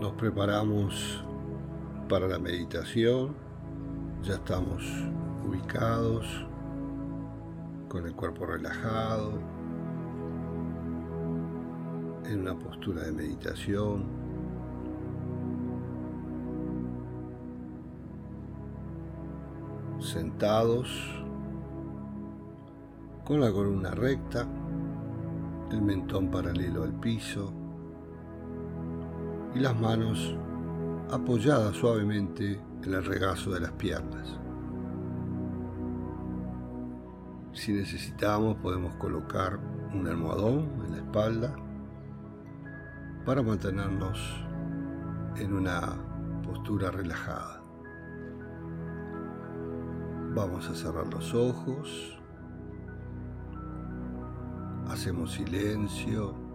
Nos preparamos para la meditación. Ya estamos ubicados con el cuerpo relajado en una postura de meditación. Sentados con la columna recta, el mentón paralelo al piso y las manos apoyadas suavemente en el regazo de las piernas. Si necesitamos podemos colocar un almohadón en la espalda para mantenernos en una postura relajada. Vamos a cerrar los ojos, hacemos silencio,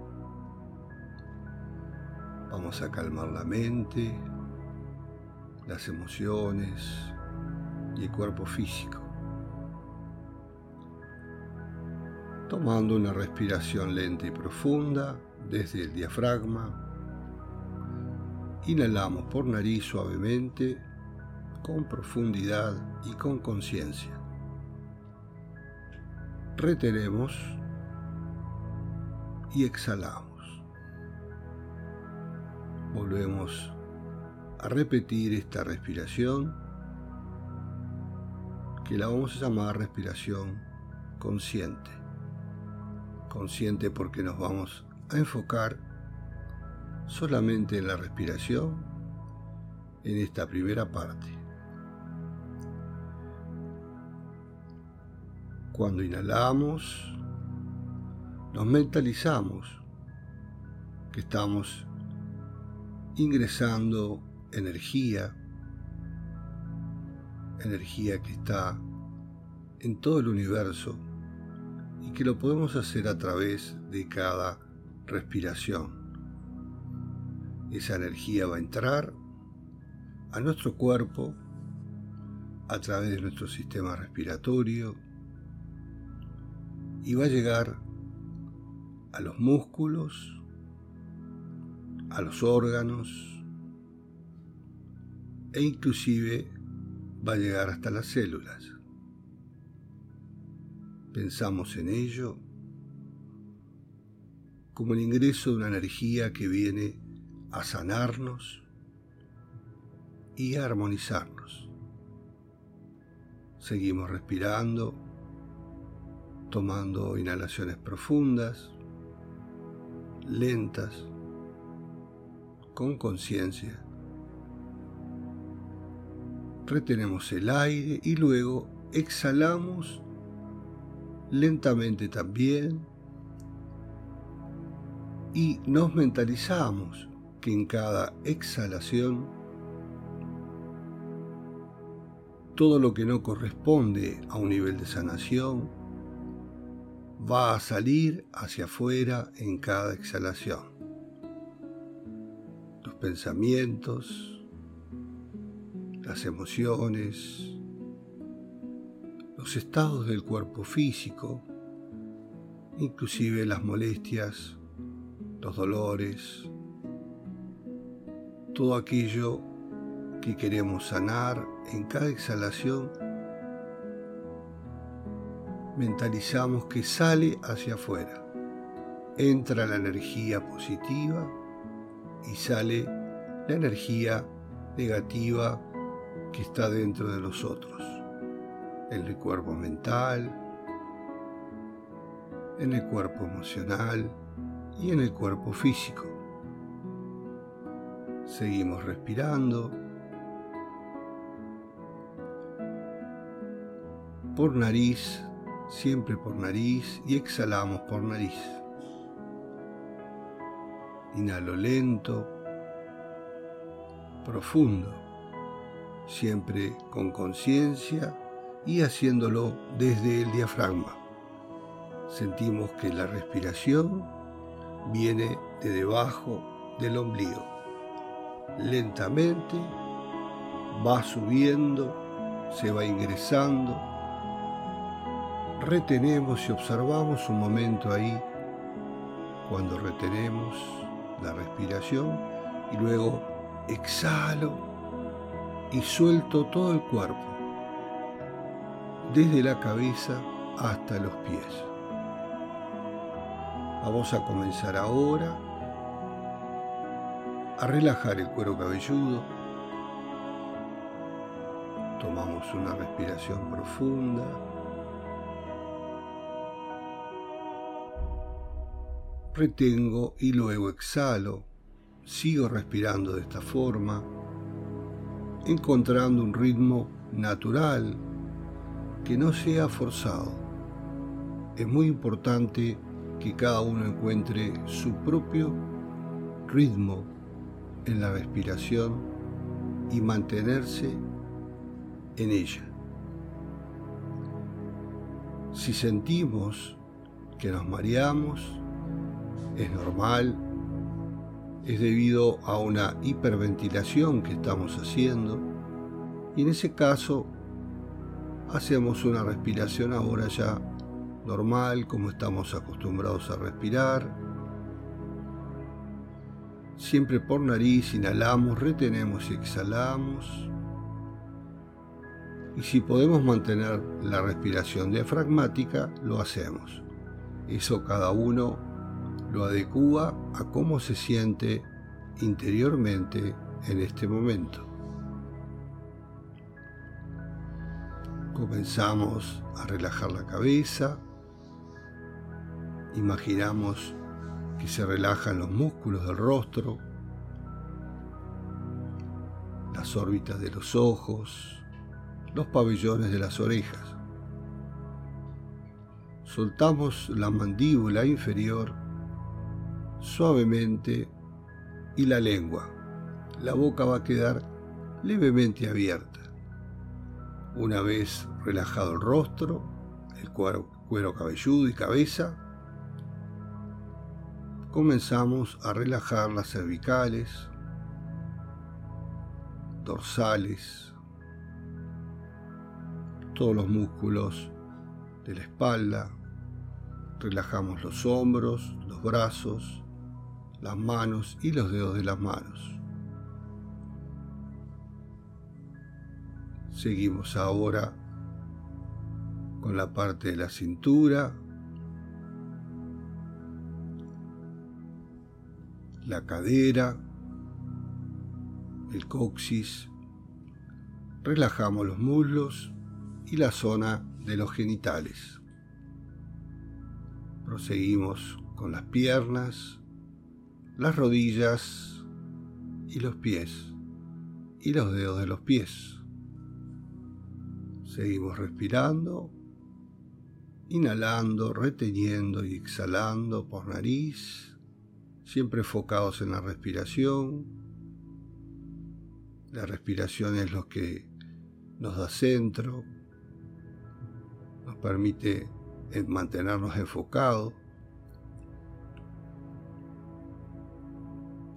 vamos a calmar la mente, las emociones y el cuerpo físico. Tomando una respiración lenta y profunda desde el diafragma. Inhalamos por nariz suavemente, con profundidad y con conciencia. Retenemos y exhalamos. Volvemos a repetir esta respiración que la vamos a llamar respiración consciente. Consciente porque nos vamos a enfocar solamente en la respiración en esta primera parte. Cuando inhalamos, nos mentalizamos que estamos ingresando energía, energía que está en todo el universo y que lo podemos hacer a través de cada respiración. Esa energía va a entrar a nuestro cuerpo a través de nuestro sistema respiratorio y va a llegar a los músculos, a los órganos, e inclusive va a llegar hasta las células. Pensamos en ello como el ingreso de una energía que viene a sanarnos y a armonizarnos. Seguimos respirando, tomando inhalaciones profundas, lentas, con conciencia retenemos el aire y luego exhalamos lentamente también y nos mentalizamos que en cada exhalación todo lo que no corresponde a un nivel de sanación va a salir hacia afuera en cada exhalación. Pensamientos, las emociones, los estados del cuerpo físico, inclusive las molestias, los dolores, todo aquello que queremos sanar en cada exhalación, mentalizamos que sale hacia afuera. Entra la energía positiva y sale la energía negativa que está dentro de nosotros, en el cuerpo mental, en el cuerpo emocional y en el cuerpo físico. Seguimos respirando por nariz, siempre por nariz y exhalamos por nariz. Inhalo lento, profundo siempre con conciencia y haciéndolo desde el diafragma. Sentimos que la respiración viene de debajo del ombligo. Lentamente va subiendo, se va ingresando. Retenemos y observamos un momento ahí cuando retenemos la respiración y luego exhalo y suelto todo el cuerpo, desde la cabeza hasta los pies. Vamos a comenzar ahora a relajar el cuero cabelludo. Tomamos una respiración profunda. Retengo y luego exhalo. Sigo respirando de esta forma, encontrando un ritmo natural que no sea forzado. Es muy importante que cada uno encuentre su propio ritmo en la respiración y mantenerse en ella. Si sentimos que nos mareamos, es normal, es debido a una hiperventilación que estamos haciendo y en ese caso hacemos una respiración ahora ya normal, como estamos acostumbrados a respirar. Siempre por nariz inhalamos, retenemos y exhalamos. Y si podemos mantener la respiración diafragmática, lo hacemos. Eso cada uno lo adecúa a cómo se siente interiormente en este momento. Comenzamos a relajar la cabeza, Imaginamos que se relajan los músculos del rostro, las órbitas de los ojos, los pabellones de las orejas. Soltamos la mandíbula inferior suavemente y la lengua. La boca va a quedar levemente abierta. Una vez relajado el rostro, el cuero, cuero cabelludo y cabeza, comenzamos a relajar las cervicales, dorsales, todos los músculos de la espalda, relajamos los hombros, los brazos, las manos y los dedos de las manos. Seguimos ahora con la parte de la cintura, la cadera, el coxis, relajamos los muslos y la zona de los genitales. Proseguimos con las piernas, las rodillas y los pies y los dedos de los pies. Seguimos respirando, inhalando, reteniendo y exhalando por nariz siempre enfocados en la respiración. La respiración es lo que nos da centro, nos permite mantenernos enfocados.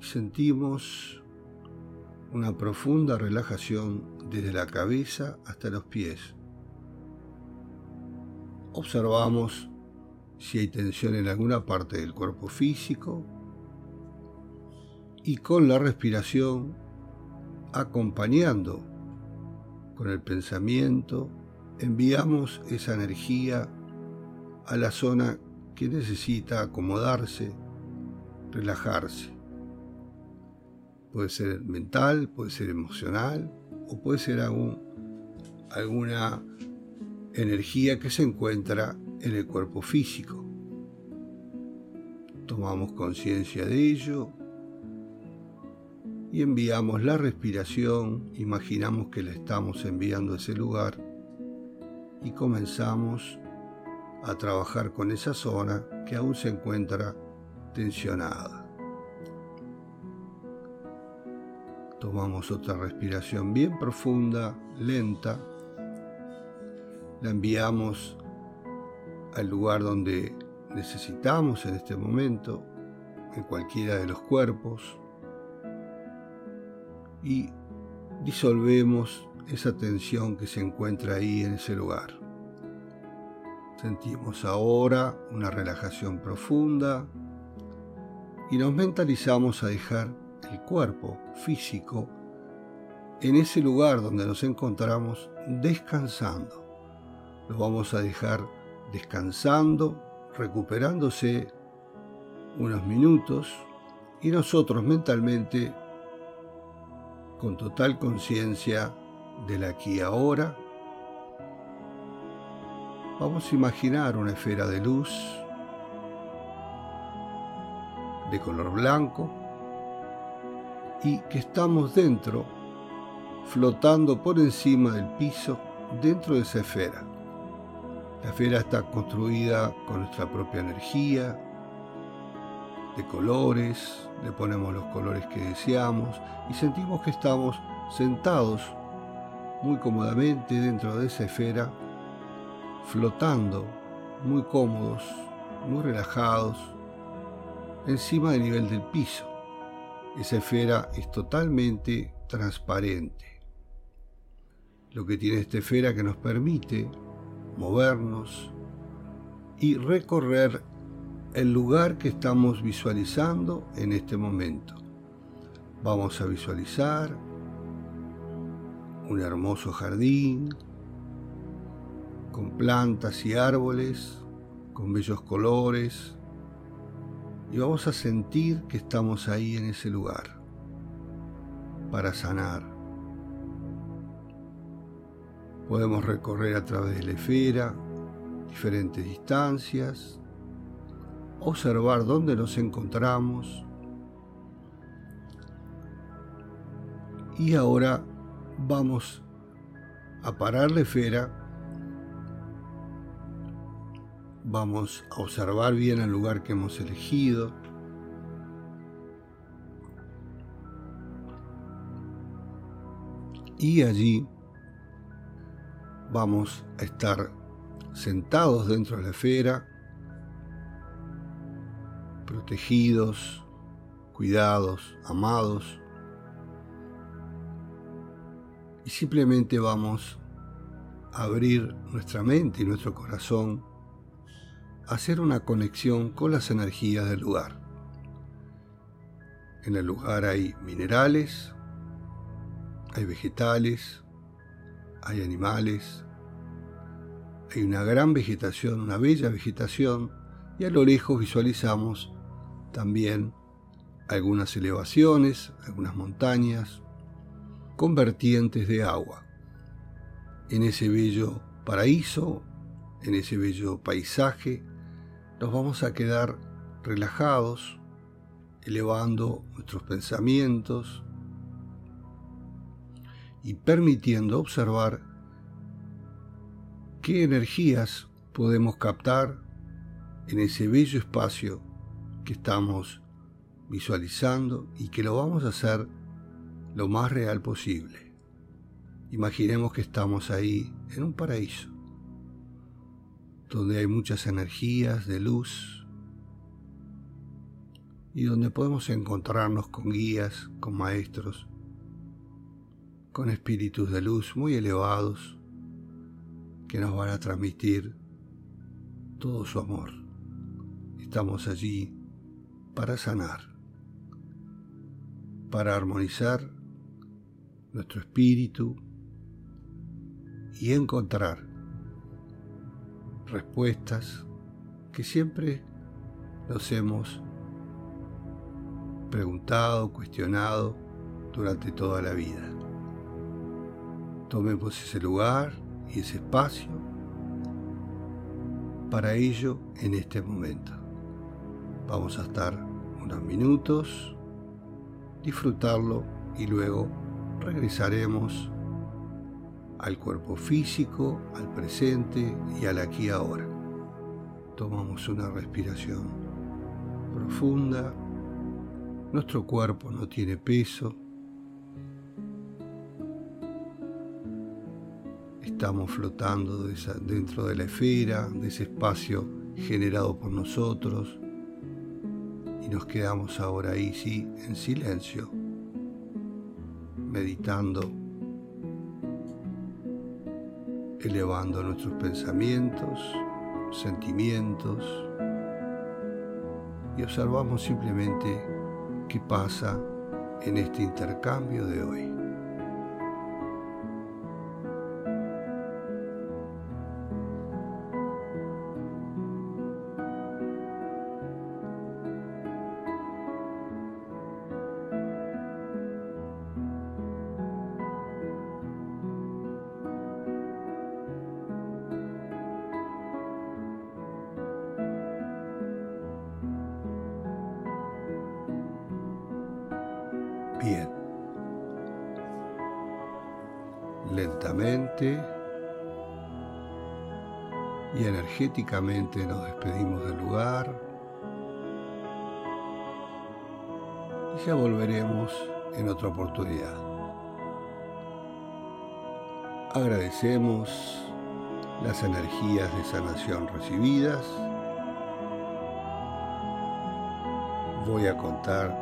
Sentimos una profunda relajación desde la cabeza hasta los pies. Observamos si hay tensión en alguna parte del cuerpo físico y con la respiración acompañando con el pensamiento, enviamos esa energía a la zona que necesita acomodarse, relajarse. Puede ser mental, puede ser emocional o puede ser alguna energía que se encuentra en el cuerpo físico. Tomamos conciencia de ello y enviamos la respiración, imaginamos que la estamos enviando a ese lugar y comenzamos a trabajar con esa zona que aún se encuentra tensionada. Tomamos otra respiración bien profunda, lenta. La enviamos al lugar donde necesitamos en este momento, en cualquiera de los cuerpos y disolvemos esa tensión que se encuentra ahí en ese lugar. Sentimos ahora una relajación profunda y nos mentalizamos a dejar el cuerpo físico en ese lugar donde nos encontramos descansando. Lo vamos a dejar descansando, recuperándose unos minutos y nosotros mentalmente, con total conciencia del aquí y ahora, vamos a imaginar una esfera de luz de color blanco y que estamos dentro, flotando por encima del piso, dentro de esa esfera. La esfera está construida con nuestra propia energía, de colores, le ponemos los colores que deseamos y sentimos que estamos sentados muy cómodamente dentro de esa esfera, flotando muy cómodos, muy relajados, encima del nivel del piso. Esa esfera es totalmente transparente. Lo que tiene esta esfera que nos permite movernos y recorrer el lugar que estamos visualizando en este momento. Vamos a visualizar un hermoso jardín con plantas y árboles, con bellos colores, y vamos a sentir que estamos ahí en ese lugar para sanar. Podemos recorrer a través de la esfera diferentes distancias, observar dónde nos encontramos y ahora vamos a parar la esfera, vamos a observar bien el lugar que hemos elegido. Y allí vamos a estar sentados dentro de la esfera, protegidos, cuidados, amados. Y simplemente vamos a abrir nuestra mente y nuestro corazón hacer una conexión con las energías del lugar. En el lugar hay minerales, hay vegetales, hay animales, hay una gran vegetación, una bella vegetación, y a lo lejos visualizamos también algunas elevaciones, algunas montañas, con vertientes de agua. En ese bello paraíso, en ese bello paisaje, nos vamos a quedar relajados, elevando nuestros pensamientos y permitiendo observar qué energías podemos captar en ese bello espacio que estamos visualizando y que lo vamos a hacer lo más real posible. Imaginemos que estamos ahí en un paraíso, donde hay muchas energías de luz y donde podemos encontrarnos con guías, con maestros, con espíritus de luz muy elevados que nos van a transmitir todo su amor. Estamos allí para sanar, para armonizar nuestro espíritu y encontrar respuestas que siempre nos hemos preguntado, cuestionado durante toda la vida. Tomemos ese lugar y ese espacio para ello en este momento. Vamos a estar unos minutos, disfrutarlo y luego regresaremos al cuerpo físico, al presente y al aquí ahora. Tomamos una respiración profunda. Nuestro cuerpo no tiene peso. Estamos flotando dentro de la esfera, de ese espacio generado por nosotros. Y nos quedamos ahora ahí, sí, en silencio meditando, elevando nuestros pensamientos, sentimientos y observamos simplemente qué pasa en este intercambio de hoy. Lentamente y energéticamente nos despedimos del lugar y ya volveremos en otra oportunidad. Agradecemos las energías de sanación recibidas. Voy a contar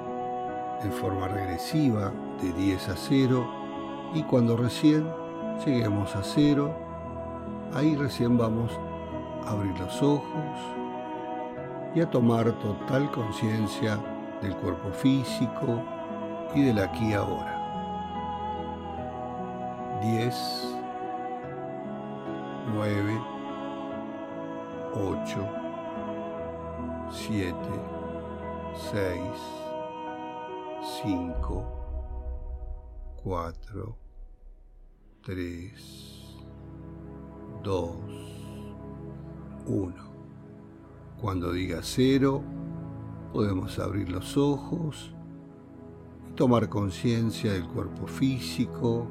en forma regresiva de 10 a 0 y cuando recién lleguemos a 0, ahí recién vamos a abrir los ojos y a tomar total conciencia del cuerpo físico y del aquí ahora. 10, 9, 8, 7, 6, 5, 4, 3, 2, 1. Cuando diga cero, podemos abrir los ojos y tomar conciencia del cuerpo físico,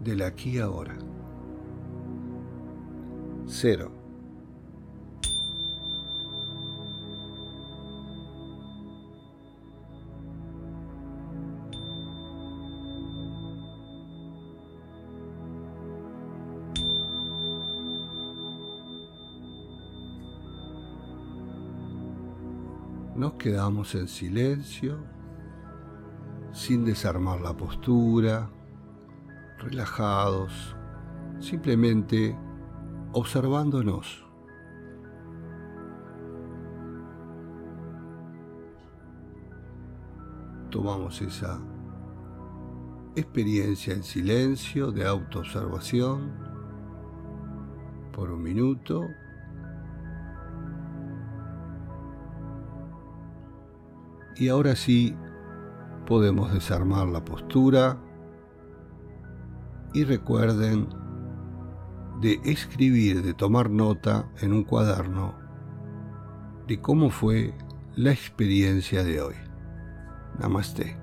del aquí y ahora. Cero. Quedamos en silencio, sin desarmar la postura, relajados, simplemente observándonos. Tomamos esa experiencia en silencio de autoobservación por un minuto Y ahora sí podemos desarmar la postura y recuerden de escribir, de tomar nota en un cuaderno de cómo fue la experiencia de hoy. Namaste.